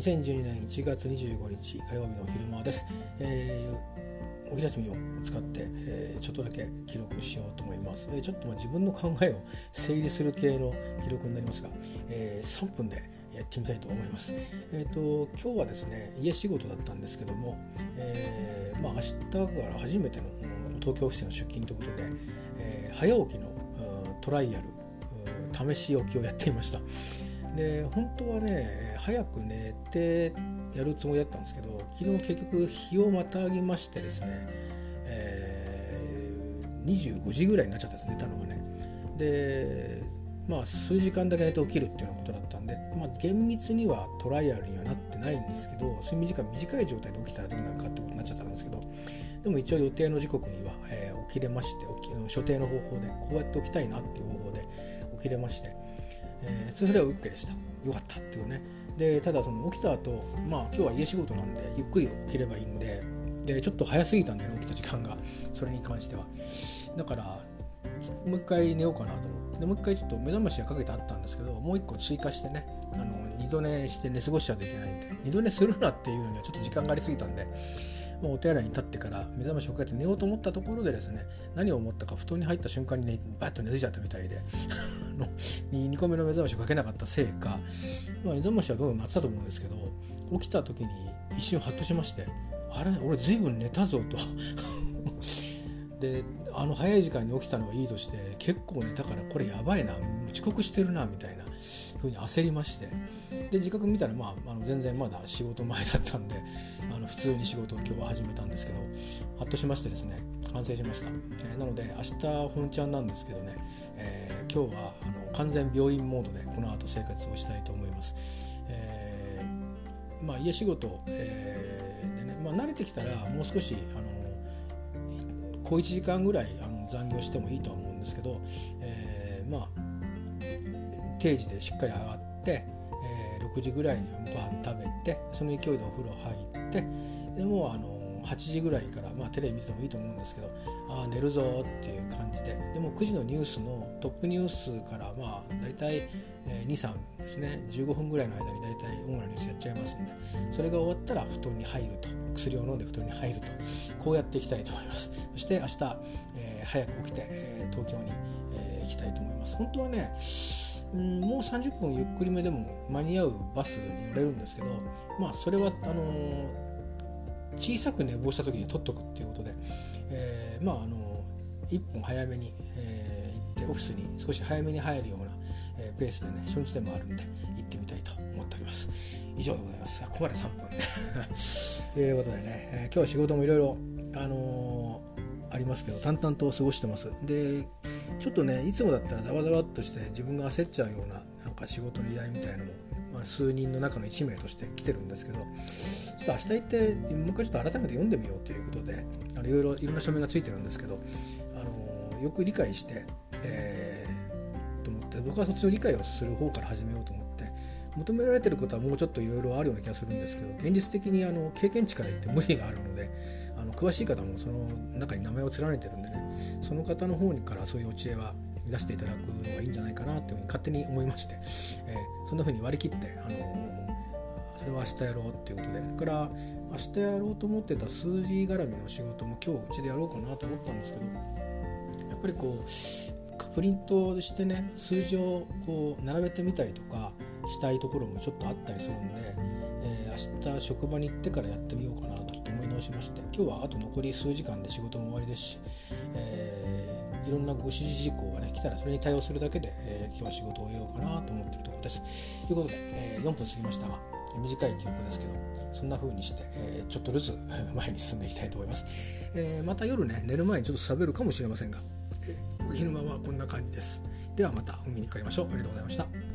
2012年1月25日火曜日の昼間です、えー、お昼休みを使って、えー、ちょっとだけ記録しようと思います、えー、ちょっとまあ自分の考えを整理する系の記録になりますが、えー、3分でやってみたいと思います。えっ、ー、と今日はですね家仕事だったんですけども、えー、まあ明日から初めての東京オフィスの出勤ということで、えー、早起きのトライアル試し置きをやっていました。で本当はね早く寝てやるつもりだったんですけど昨日結局日をまたぎましてですね、えー、25時ぐらいになっちゃったんです寝たのがね。でまあ数時間だけ寝て起きるっていうようなことだったんで、まあ、厳密にはトライアルにはなってないんですけど睡眠時間短い状態で起きたらどうなるかってことになっちゃったんですけどでも一応予定の時刻には、えー、起きれまして起き所定の方法でこうやって起きたいなっていう方法で起きれましてえー、それは OK でした。よかったっていうね。でただその起きた後まあ今日は家仕事なんでゆっくり起きればいいんででちょっと早すぎたんだよね起きた時間が。それに関しては。だからもう一回寝ようかなと思って。でもう一回ちょっと目覚ましがかけてあったんですけどもう一個追加してねあの二度寝して寝過ごしちゃうといけないんで二度寝するなっていうのにはちょっと時間がありすぎたんでもうお手洗いに立ってから目覚ましをかけて寝ようと思ったところでですね何を思ったか布団に入った瞬間にねバッと寝てちゃったみたいで 2, 個目の目覚ましをかけなかったせいか、まあ、目覚ましはどんどん鳴ってたと思うんですけど起きた時に一瞬ハッとしましてあれ俺ずいぶん寝たぞと。であの早い時間に起きたのはいいとして結構寝たからこれやばいな遅刻してるなみたいなふうに焦りまして。で自覚見たら、まあ、あの全然まだ仕事前だったんで通に仕事を今日は始めたんですけどハッとしましてですね反省しました、えー、なので明日本ちゃんなんですけどね、えー、今日はあの完全病院モードでこの後生活をしたいと思います、えー、まあ、家仕事、えーでね、まあ、慣れてきたらもう少しあの小1時間ぐらいあの残業してもいいとは思うんですけど、えまあ定時でしっかり上がって、えー、6時ぐらいにご飯食べてその勢いでお風呂入ってでもあの8時ぐらいから、まあ、テレビ見ててもいいと思うんですけどああ寝るぞっていう感じで。でも9時のニュースのトップニュースからまあ大体、23ですね。15分ぐらいの間に大体主なニュースやっちゃいますんで。それが終わったら布団に入ると。薬を飲んで布団に入ると。こうやっていきたいと思います。そして明日、えー、早く起きて、えー、東京に、えー、行きたいと思います。本当はねうんもう30分ゆっくりめでも間に合うバスに乗れるんですけどまあそれはあのー、小さく寝坊した時に取っとくっていうことで、えー、まああの、1本早めに、えー、行ってオフィスに少し早めに入るような、えペースでね初日でもあるんで行ってみたいと思っております。以上でございます。ここまで3分 ということでね、え今日は仕事もいろいろあのありますけど淡々と過ごしてます。でちょっとねいつもだったらざわざわっとして自分が焦っちゃうようななんか仕事の依頼みたいなのも、まあ、数人の中の1名として来てるんですけどちょっと明日行ってもう一回ちょっと改めて読んでみようということでいろいろいろんな署名がついてるんですけどあのよく理解して、えー、と思って僕はそっちの理解をする方から始めようと思って求められてることはもうちょっといろいろあるような気がするんですけど現実的にあの経験値から言って無理があるのであの詳しい方もその中に名前を連ねてるんでねその方の方にからそういうお知恵は出していただくのがいいんじゃないかなというふうに勝手に思いまして、えー、そんなふうに割り切って、あのー、それは明日やろうっていうことでそれから明日やろうと思ってた数字絡みの仕事も今日うちでやろうかなと思ったんですけどやっぱりこうプリントしてね数字をこう並べてみたりとかしたいところもちょっとあったりするんで、えー、明日職場に行ってからやってみようかなと思い直しまして今日はあと残り数時間で仕事も終わりですし、えー、いろんなご指示事項がね来たらそれに対応するだけで、えー、今日は仕事を終えようかなと思っているところです。ということで、えー、4分過ぎましたが短い記録ですけどそんな風にして、え、ちょっとずつ 前に進んでいきたいと思います、え、また夜ね寝る前にちょっと喋るかもしれませんが、お昼間はこんな感じです。ではまたお見にかかりましょう。ありがとうございました。